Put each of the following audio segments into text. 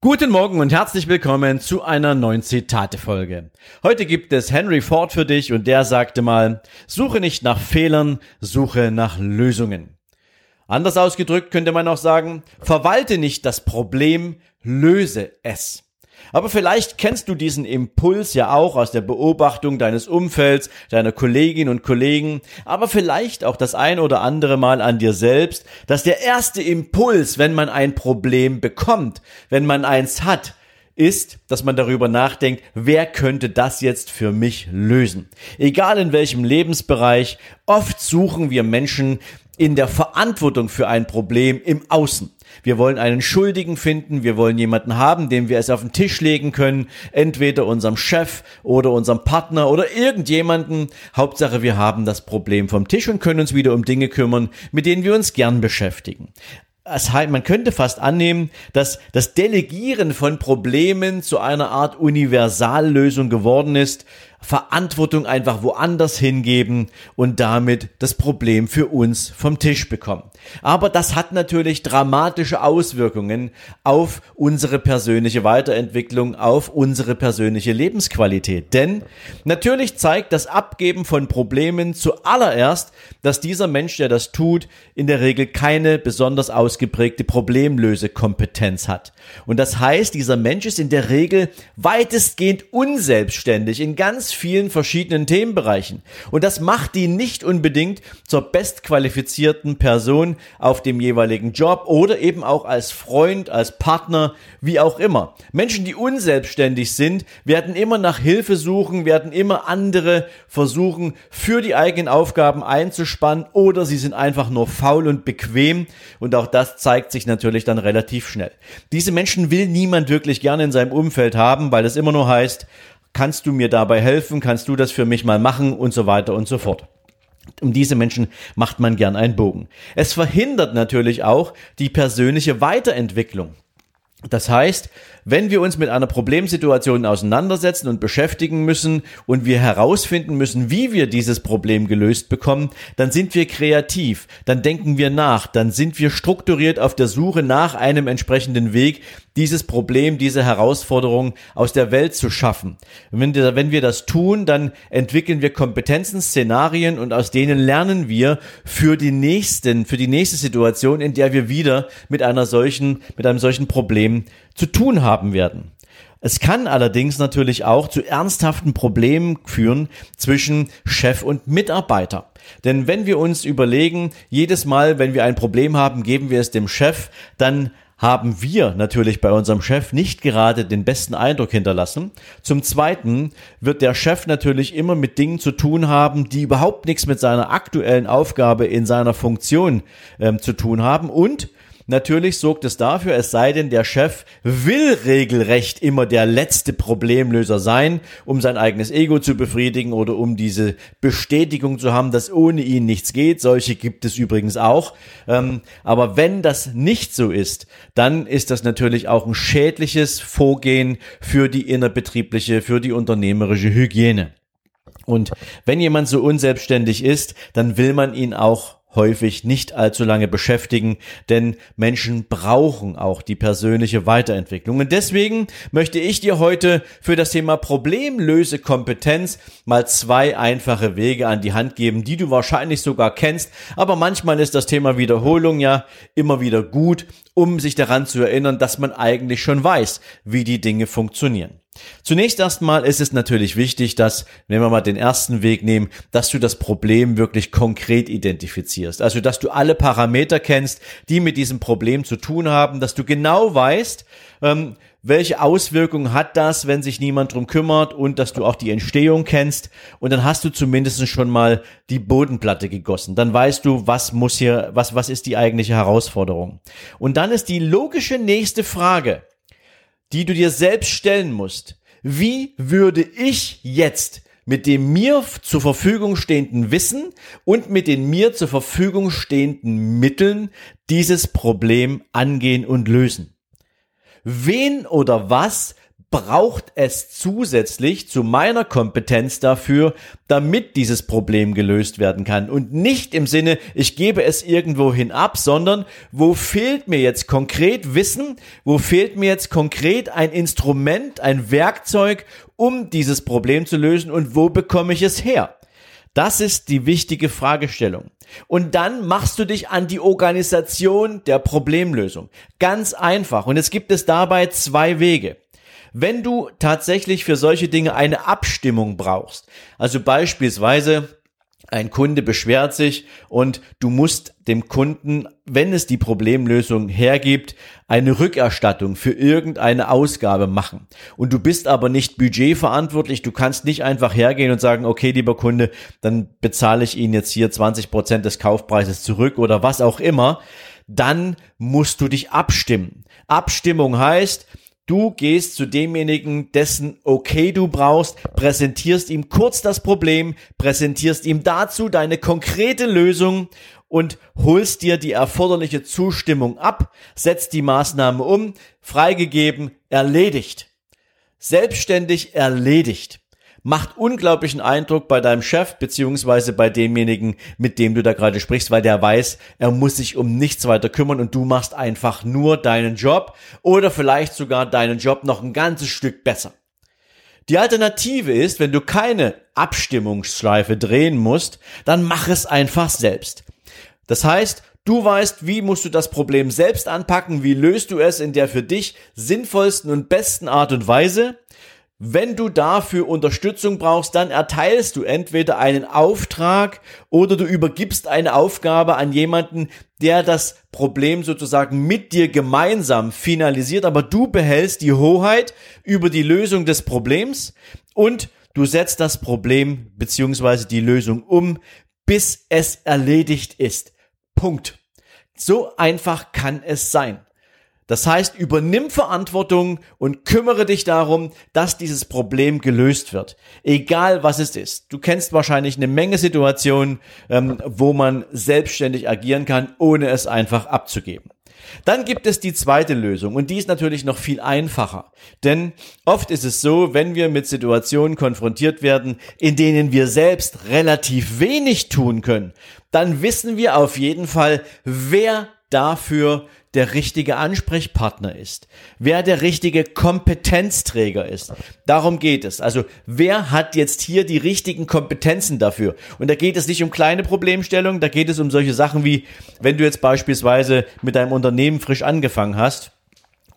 Guten Morgen und herzlich willkommen zu einer neuen Zitate-Folge. Heute gibt es Henry Ford für dich und der sagte mal, suche nicht nach Fehlern, suche nach Lösungen. Anders ausgedrückt könnte man auch sagen, verwalte nicht das Problem, löse es. Aber vielleicht kennst du diesen Impuls ja auch aus der Beobachtung deines Umfelds, deiner Kolleginnen und Kollegen, aber vielleicht auch das ein oder andere Mal an dir selbst, dass der erste Impuls, wenn man ein Problem bekommt, wenn man eins hat, ist, dass man darüber nachdenkt, wer könnte das jetzt für mich lösen. Egal in welchem Lebensbereich, oft suchen wir Menschen in der Verantwortung für ein Problem im Außen. Wir wollen einen Schuldigen finden, wir wollen jemanden haben, dem wir es auf den Tisch legen können, entweder unserem Chef oder unserem Partner oder irgendjemanden. Hauptsache, wir haben das Problem vom Tisch und können uns wieder um Dinge kümmern, mit denen wir uns gern beschäftigen es heißt, man könnte fast annehmen, dass das Delegieren von Problemen zu einer Art Universallösung geworden ist, Verantwortung einfach woanders hingeben und damit das Problem für uns vom Tisch bekommen. Aber das hat natürlich dramatische Auswirkungen auf unsere persönliche Weiterentwicklung, auf unsere persönliche Lebensqualität. Denn natürlich zeigt das Abgeben von Problemen zuallererst, dass dieser Mensch, der das tut, in der Regel keine besonders ausgeprägte Problemlösekompetenz hat. Und das heißt, dieser Mensch ist in der Regel weitestgehend unselbstständig in ganz vielen verschiedenen Themenbereichen. Und das macht ihn nicht unbedingt zur bestqualifizierten Person auf dem jeweiligen Job oder eben auch als Freund, als Partner, wie auch immer. Menschen, die unselbstständig sind, werden immer nach Hilfe suchen, werden immer andere versuchen, für die eigenen Aufgaben einzuspannen oder sie sind einfach nur faul und bequem. Und auch das zeigt sich natürlich dann relativ schnell. Diese Menschen will niemand wirklich gerne in seinem Umfeld haben, weil es immer nur heißt, kannst du mir dabei helfen, kannst du das für mich mal machen und so weiter und so fort. Um diese Menschen macht man gern einen Bogen. Es verhindert natürlich auch die persönliche Weiterentwicklung. Das heißt, wenn wir uns mit einer Problemsituation auseinandersetzen und beschäftigen müssen und wir herausfinden müssen, wie wir dieses Problem gelöst bekommen, dann sind wir kreativ, dann denken wir nach, dann sind wir strukturiert auf der Suche nach einem entsprechenden Weg, dieses Problem, diese Herausforderung aus der Welt zu schaffen. Wenn wir, wenn wir das tun, dann entwickeln wir Kompetenzen, Szenarien und aus denen lernen wir für die nächsten, für die nächste Situation, in der wir wieder mit einer solchen, mit einem solchen Problem zu tun haben werden. Es kann allerdings natürlich auch zu ernsthaften Problemen führen zwischen Chef und Mitarbeiter. Denn wenn wir uns überlegen, jedes Mal, wenn wir ein Problem haben, geben wir es dem Chef, dann haben wir natürlich bei unserem Chef nicht gerade den besten Eindruck hinterlassen. Zum Zweiten wird der Chef natürlich immer mit Dingen zu tun haben, die überhaupt nichts mit seiner aktuellen Aufgabe in seiner Funktion ähm, zu tun haben. Und Natürlich sorgt es dafür, es sei denn, der Chef will regelrecht immer der letzte Problemlöser sein, um sein eigenes Ego zu befriedigen oder um diese Bestätigung zu haben, dass ohne ihn nichts geht. Solche gibt es übrigens auch. Ähm, aber wenn das nicht so ist, dann ist das natürlich auch ein schädliches Vorgehen für die innerbetriebliche, für die unternehmerische Hygiene. Und wenn jemand so unselbstständig ist, dann will man ihn auch häufig nicht allzu lange beschäftigen, denn Menschen brauchen auch die persönliche Weiterentwicklung. Und deswegen möchte ich dir heute für das Thema Problemlösekompetenz mal zwei einfache Wege an die Hand geben, die du wahrscheinlich sogar kennst, aber manchmal ist das Thema Wiederholung ja immer wieder gut, um sich daran zu erinnern, dass man eigentlich schon weiß, wie die Dinge funktionieren. Zunächst erstmal ist es natürlich wichtig, dass, wenn wir mal den ersten Weg nehmen, dass du das Problem wirklich konkret identifizierst. Also, dass du alle Parameter kennst, die mit diesem Problem zu tun haben, dass du genau weißt, ähm, welche Auswirkungen hat das, wenn sich niemand drum kümmert und dass du auch die Entstehung kennst und dann hast du zumindest schon mal die Bodenplatte gegossen. Dann weißt du, was muss hier, was, was ist die eigentliche Herausforderung. Und dann ist die logische nächste Frage, die du dir selbst stellen musst. Wie würde ich jetzt mit dem mir zur Verfügung stehenden Wissen und mit den mir zur Verfügung stehenden Mitteln dieses Problem angehen und lösen? Wen oder was braucht es zusätzlich zu meiner Kompetenz dafür, damit dieses Problem gelöst werden kann. Und nicht im Sinne, ich gebe es irgendwo hin ab, sondern wo fehlt mir jetzt konkret Wissen, wo fehlt mir jetzt konkret ein Instrument, ein Werkzeug, um dieses Problem zu lösen und wo bekomme ich es her? Das ist die wichtige Fragestellung. Und dann machst du dich an die Organisation der Problemlösung. Ganz einfach. Und es gibt es dabei zwei Wege. Wenn du tatsächlich für solche Dinge eine Abstimmung brauchst, also beispielsweise ein Kunde beschwert sich und du musst dem Kunden, wenn es die Problemlösung hergibt, eine Rückerstattung für irgendeine Ausgabe machen. Und du bist aber nicht budgetverantwortlich. Du kannst nicht einfach hergehen und sagen, okay, lieber Kunde, dann bezahle ich Ihnen jetzt hier 20 Prozent des Kaufpreises zurück oder was auch immer. Dann musst du dich abstimmen. Abstimmung heißt, Du gehst zu demjenigen, dessen Okay du brauchst, präsentierst ihm kurz das Problem, präsentierst ihm dazu deine konkrete Lösung und holst dir die erforderliche Zustimmung ab, setzt die Maßnahme um, freigegeben, erledigt. Selbstständig erledigt macht unglaublichen Eindruck bei deinem Chef beziehungsweise bei demjenigen, mit dem du da gerade sprichst, weil der weiß, er muss sich um nichts weiter kümmern und du machst einfach nur deinen Job oder vielleicht sogar deinen Job noch ein ganzes Stück besser. Die Alternative ist, wenn du keine Abstimmungsschleife drehen musst, dann mach es einfach selbst. Das heißt, Du weißt, wie musst du das Problem selbst anpacken, wie löst du es in der für dich sinnvollsten und besten Art und Weise wenn du dafür Unterstützung brauchst, dann erteilst du entweder einen Auftrag oder du übergibst eine Aufgabe an jemanden, der das Problem sozusagen mit dir gemeinsam finalisiert, aber du behältst die Hoheit über die Lösung des Problems und du setzt das Problem beziehungsweise die Lösung um, bis es erledigt ist. Punkt. So einfach kann es sein. Das heißt, übernimm Verantwortung und kümmere dich darum, dass dieses Problem gelöst wird. Egal was es ist. Du kennst wahrscheinlich eine Menge Situationen, ähm, wo man selbstständig agieren kann, ohne es einfach abzugeben. Dann gibt es die zweite Lösung und die ist natürlich noch viel einfacher. Denn oft ist es so, wenn wir mit Situationen konfrontiert werden, in denen wir selbst relativ wenig tun können, dann wissen wir auf jeden Fall, wer dafür der richtige Ansprechpartner ist, wer der richtige Kompetenzträger ist. Darum geht es. Also wer hat jetzt hier die richtigen Kompetenzen dafür? Und da geht es nicht um kleine Problemstellungen, da geht es um solche Sachen wie, wenn du jetzt beispielsweise mit deinem Unternehmen frisch angefangen hast,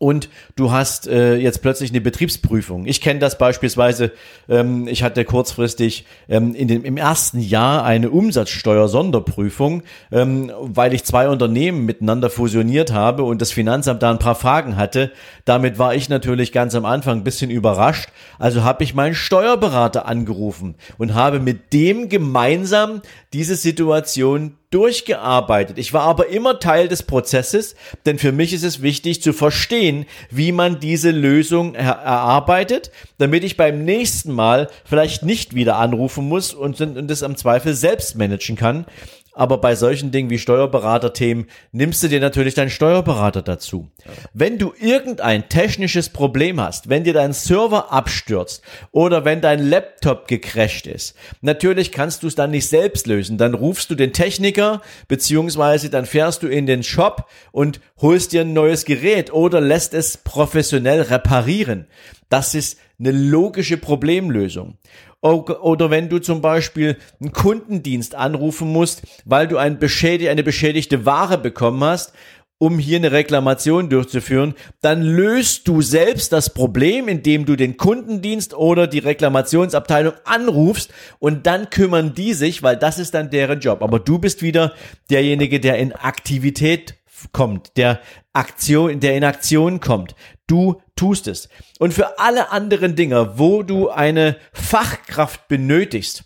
und du hast äh, jetzt plötzlich eine Betriebsprüfung. Ich kenne das beispielsweise, ähm, ich hatte kurzfristig ähm, in dem, im ersten Jahr eine Umsatzsteuer-Sonderprüfung, ähm, weil ich zwei Unternehmen miteinander fusioniert habe und das Finanzamt da ein paar Fragen hatte. Damit war ich natürlich ganz am Anfang ein bisschen überrascht. Also habe ich meinen Steuerberater angerufen und habe mit dem gemeinsam diese Situation durchgearbeitet. Ich war aber immer Teil des Prozesses, denn für mich ist es wichtig zu verstehen, wie man diese Lösung er erarbeitet, damit ich beim nächsten Mal vielleicht nicht wieder anrufen muss und, und das am Zweifel selbst managen kann, aber bei solchen Dingen wie Steuerberaterthemen nimmst du dir natürlich deinen Steuerberater dazu. Wenn du irgendein technisches Problem hast, wenn dir dein Server abstürzt oder wenn dein Laptop gecrasht ist, natürlich kannst du es dann nicht selbst lösen. Dann rufst du den Techniker, beziehungsweise dann fährst du in den Shop und holst dir ein neues Gerät oder lässt es professionell reparieren. Das ist eine logische Problemlösung. Oder wenn du zum Beispiel einen Kundendienst anrufen musst, weil du ein beschädig eine beschädigte Ware bekommen hast, um hier eine Reklamation durchzuführen, dann löst du selbst das Problem, indem du den Kundendienst oder die Reklamationsabteilung anrufst und dann kümmern die sich, weil das ist dann deren Job. Aber du bist wieder derjenige, der in Aktivität kommt, der Aktion, der in Aktion kommt. Du tust es. Und für alle anderen Dinge, wo du eine Fachkraft benötigst,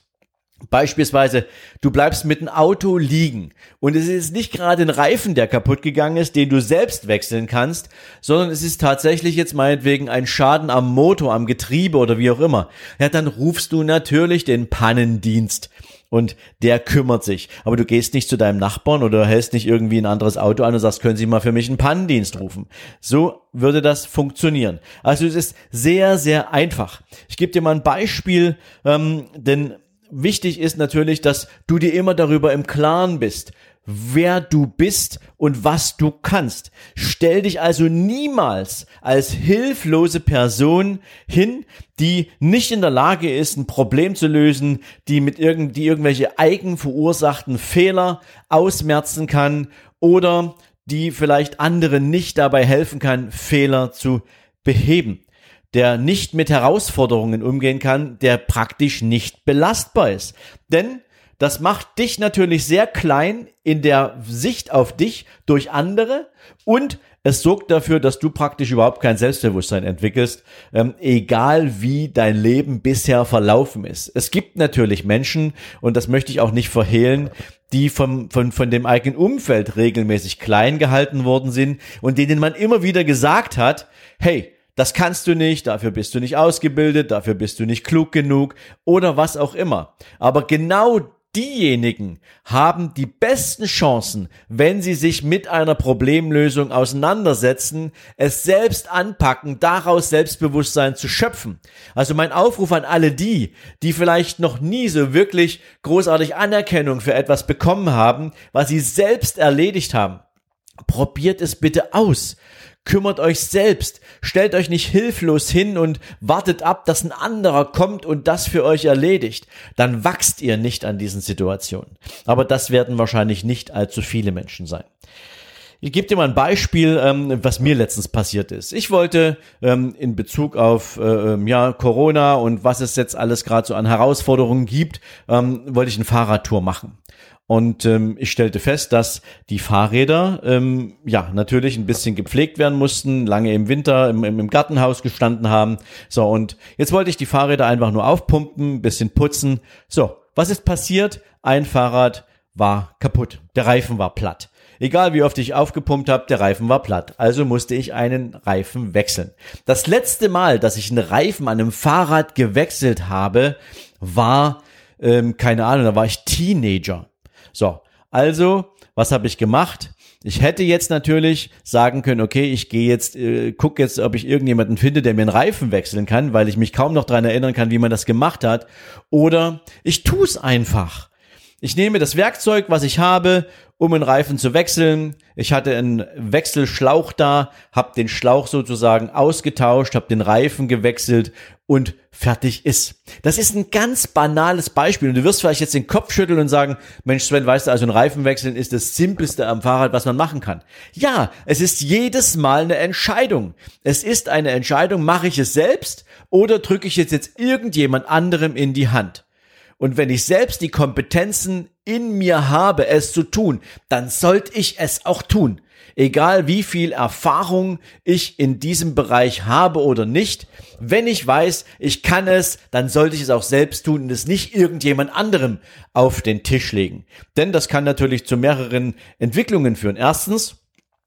Beispielsweise, du bleibst mit dem Auto liegen und es ist nicht gerade ein Reifen, der kaputt gegangen ist, den du selbst wechseln kannst, sondern es ist tatsächlich jetzt meinetwegen ein Schaden am Motor, am Getriebe oder wie auch immer. Ja, dann rufst du natürlich den Pannendienst und der kümmert sich. Aber du gehst nicht zu deinem Nachbarn oder hältst nicht irgendwie ein anderes Auto an und sagst, können Sie mal für mich einen Pannendienst rufen. So würde das funktionieren. Also es ist sehr, sehr einfach. Ich gebe dir mal ein Beispiel, ähm, denn wichtig ist natürlich, dass du dir immer darüber im Klaren bist, wer du bist und was du kannst. Stell dich also niemals als hilflose Person hin, die nicht in der Lage ist, ein Problem zu lösen, die mit irgend, die irgendwelche eigen verursachten Fehler ausmerzen kann oder die vielleicht anderen nicht dabei helfen kann, Fehler zu beheben der nicht mit Herausforderungen umgehen kann, der praktisch nicht belastbar ist. Denn das macht dich natürlich sehr klein in der Sicht auf dich durch andere und es sorgt dafür, dass du praktisch überhaupt kein Selbstbewusstsein entwickelst, ähm, egal wie dein Leben bisher verlaufen ist. Es gibt natürlich Menschen, und das möchte ich auch nicht verhehlen, die vom, von, von dem eigenen Umfeld regelmäßig klein gehalten worden sind und denen man immer wieder gesagt hat, hey, das kannst du nicht, dafür bist du nicht ausgebildet, dafür bist du nicht klug genug oder was auch immer. Aber genau diejenigen haben die besten Chancen, wenn sie sich mit einer Problemlösung auseinandersetzen, es selbst anpacken, daraus Selbstbewusstsein zu schöpfen. Also mein Aufruf an alle die, die vielleicht noch nie so wirklich großartig Anerkennung für etwas bekommen haben, was sie selbst erledigt haben. Probiert es bitte aus. Kümmert euch selbst. Stellt euch nicht hilflos hin und wartet ab, dass ein anderer kommt und das für euch erledigt. Dann wachst ihr nicht an diesen Situationen. Aber das werden wahrscheinlich nicht allzu viele Menschen sein. Ich gebe dir mal ein Beispiel, ähm, was mir letztens passiert ist. Ich wollte ähm, in Bezug auf äh, ähm, ja, Corona und was es jetzt alles gerade so an Herausforderungen gibt, ähm, wollte ich eine Fahrradtour machen. Und ähm, ich stellte fest, dass die Fahrräder ähm, ja natürlich ein bisschen gepflegt werden mussten, lange im Winter im, im, Gartenhaus gestanden haben. So, und jetzt wollte ich die Fahrräder einfach nur aufpumpen, bisschen putzen. So, was ist passiert? Ein Fahrrad war kaputt. Der Reifen war platt. Egal wie oft ich aufgepumpt habe, der Reifen war platt. Also musste ich einen Reifen wechseln. Das letzte Mal, dass ich einen Reifen an einem Fahrrad gewechselt habe, war, ähm, keine Ahnung, da war ich Teenager. So, also, was habe ich gemacht? Ich hätte jetzt natürlich sagen können, okay, ich gehe jetzt, äh, guck jetzt, ob ich irgendjemanden finde, der mir einen Reifen wechseln kann, weil ich mich kaum noch dran erinnern kann, wie man das gemacht hat. Oder ich tue es einfach. Ich nehme das Werkzeug, was ich habe, um einen Reifen zu wechseln. Ich hatte einen Wechselschlauch da, habe den Schlauch sozusagen ausgetauscht, habe den Reifen gewechselt und fertig ist. Das ist ein ganz banales Beispiel und du wirst vielleicht jetzt den Kopf schütteln und sagen, Mensch Sven, weißt du, also ein Reifen wechseln ist das simpelste am Fahrrad, was man machen kann. Ja, es ist jedes Mal eine Entscheidung. Es ist eine Entscheidung, mache ich es selbst oder drücke ich es jetzt irgendjemand anderem in die Hand. Und wenn ich selbst die Kompetenzen in mir habe, es zu tun, dann sollte ich es auch tun. Egal wie viel Erfahrung ich in diesem Bereich habe oder nicht, wenn ich weiß, ich kann es, dann sollte ich es auch selbst tun und es nicht irgendjemand anderem auf den Tisch legen. Denn das kann natürlich zu mehreren Entwicklungen führen. Erstens,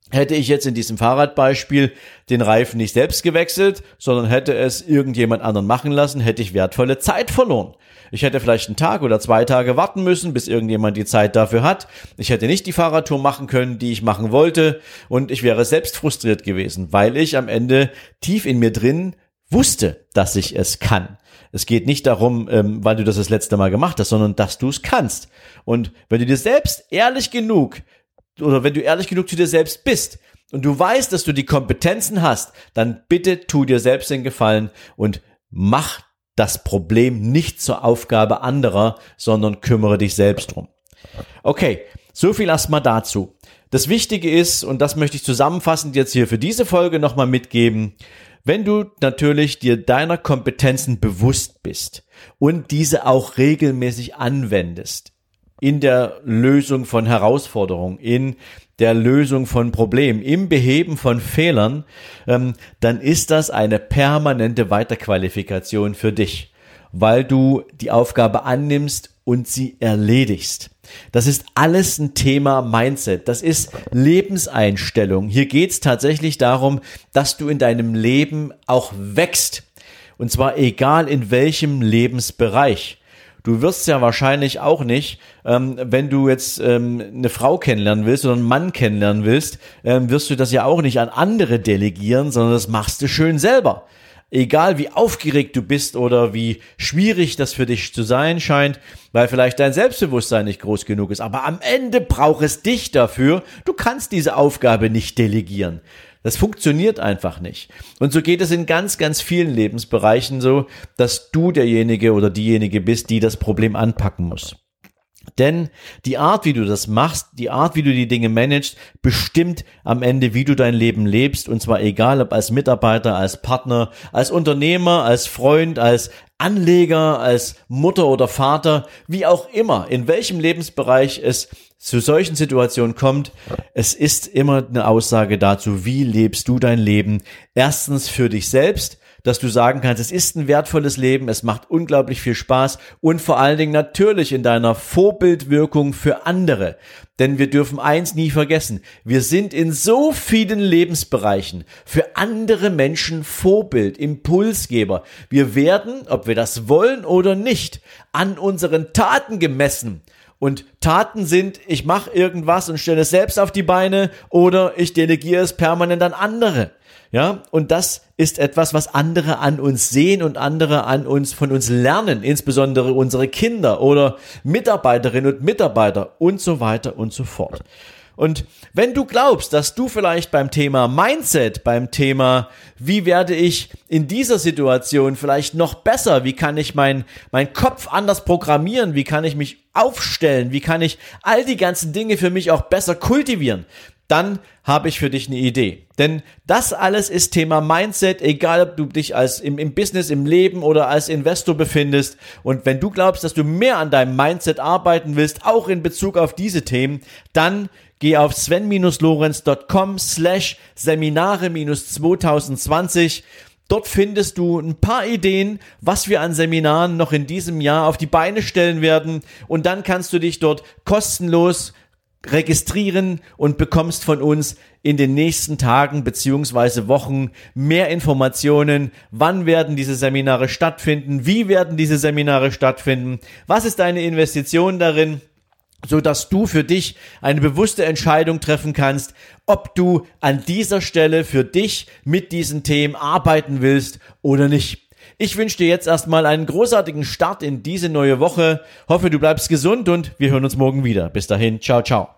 Hätte ich jetzt in diesem Fahrradbeispiel den Reifen nicht selbst gewechselt, sondern hätte es irgendjemand anderen machen lassen, hätte ich wertvolle Zeit verloren. Ich hätte vielleicht einen Tag oder zwei Tage warten müssen, bis irgendjemand die Zeit dafür hat. Ich hätte nicht die Fahrradtour machen können, die ich machen wollte. Und ich wäre selbst frustriert gewesen, weil ich am Ende tief in mir drin wusste, dass ich es kann. Es geht nicht darum, ähm, weil du das das letzte Mal gemacht hast, sondern dass du es kannst. Und wenn du dir selbst ehrlich genug oder wenn du ehrlich genug zu dir selbst bist und du weißt, dass du die Kompetenzen hast, dann bitte tu dir selbst den Gefallen und mach das Problem nicht zur Aufgabe anderer, sondern kümmere dich selbst drum. Okay, so viel erstmal dazu. Das Wichtige ist, und das möchte ich zusammenfassend jetzt hier für diese Folge nochmal mitgeben, wenn du natürlich dir deiner Kompetenzen bewusst bist und diese auch regelmäßig anwendest, in der Lösung von Herausforderungen, in der Lösung von Problemen, im Beheben von Fehlern, ähm, dann ist das eine permanente Weiterqualifikation für dich, weil du die Aufgabe annimmst, und sie erledigst. Das ist alles ein Thema Mindset. Das ist Lebenseinstellung. Hier geht es tatsächlich darum, dass du in deinem Leben auch wächst. Und zwar egal in welchem Lebensbereich. Du wirst ja wahrscheinlich auch nicht, ähm, wenn du jetzt ähm, eine Frau kennenlernen willst oder einen Mann kennenlernen willst, ähm, wirst du das ja auch nicht an andere delegieren, sondern das machst du schön selber. Egal wie aufgeregt du bist oder wie schwierig das für dich zu sein scheint, weil vielleicht dein Selbstbewusstsein nicht groß genug ist. Aber am Ende braucht es dich dafür. Du kannst diese Aufgabe nicht delegieren. Das funktioniert einfach nicht. Und so geht es in ganz, ganz vielen Lebensbereichen so, dass du derjenige oder diejenige bist, die das Problem anpacken muss. Denn die Art, wie du das machst, die Art, wie du die Dinge managst, bestimmt am Ende, wie du dein Leben lebst. Und zwar egal, ob als Mitarbeiter, als Partner, als Unternehmer, als Freund, als Anleger, als Mutter oder Vater, wie auch immer, in welchem Lebensbereich es zu solchen Situationen kommt. Es ist immer eine Aussage dazu, wie lebst du dein Leben? Erstens für dich selbst dass du sagen kannst, es ist ein wertvolles Leben, es macht unglaublich viel Spaß und vor allen Dingen natürlich in deiner Vorbildwirkung für andere. Denn wir dürfen eins nie vergessen. Wir sind in so vielen Lebensbereichen für andere Menschen Vorbild, Impulsgeber. Wir werden, ob wir das wollen oder nicht, an unseren Taten gemessen. Und Taten sind, ich mache irgendwas und stelle es selbst auf die Beine oder ich delegiere es permanent an andere. Ja, und das ist etwas, was andere an uns sehen und andere an uns, von uns lernen, insbesondere unsere Kinder oder Mitarbeiterinnen und Mitarbeiter und so weiter und so fort. Und wenn du glaubst, dass du vielleicht beim Thema Mindset, beim Thema, wie werde ich in dieser Situation vielleicht noch besser, wie kann ich mein, mein Kopf anders programmieren, wie kann ich mich aufstellen, wie kann ich all die ganzen Dinge für mich auch besser kultivieren, dann habe ich für dich eine Idee. Denn das alles ist Thema Mindset, egal ob du dich als im, im Business, im Leben oder als Investor befindest. Und wenn du glaubst, dass du mehr an deinem Mindset arbeiten willst, auch in Bezug auf diese Themen, dann geh auf sven-lorenz.com slash Seminare-2020 Dort findest du ein paar Ideen, was wir an Seminaren noch in diesem Jahr auf die Beine stellen werden. Und dann kannst du dich dort kostenlos registrieren und bekommst von uns in den nächsten Tagen beziehungsweise Wochen mehr Informationen. Wann werden diese Seminare stattfinden? Wie werden diese Seminare stattfinden? Was ist deine Investition darin? so dass du für dich eine bewusste Entscheidung treffen kannst, ob du an dieser Stelle für dich mit diesen Themen arbeiten willst oder nicht. Ich wünsche dir jetzt erstmal einen großartigen Start in diese neue Woche. Hoffe, du bleibst gesund und wir hören uns morgen wieder. Bis dahin, ciao, ciao.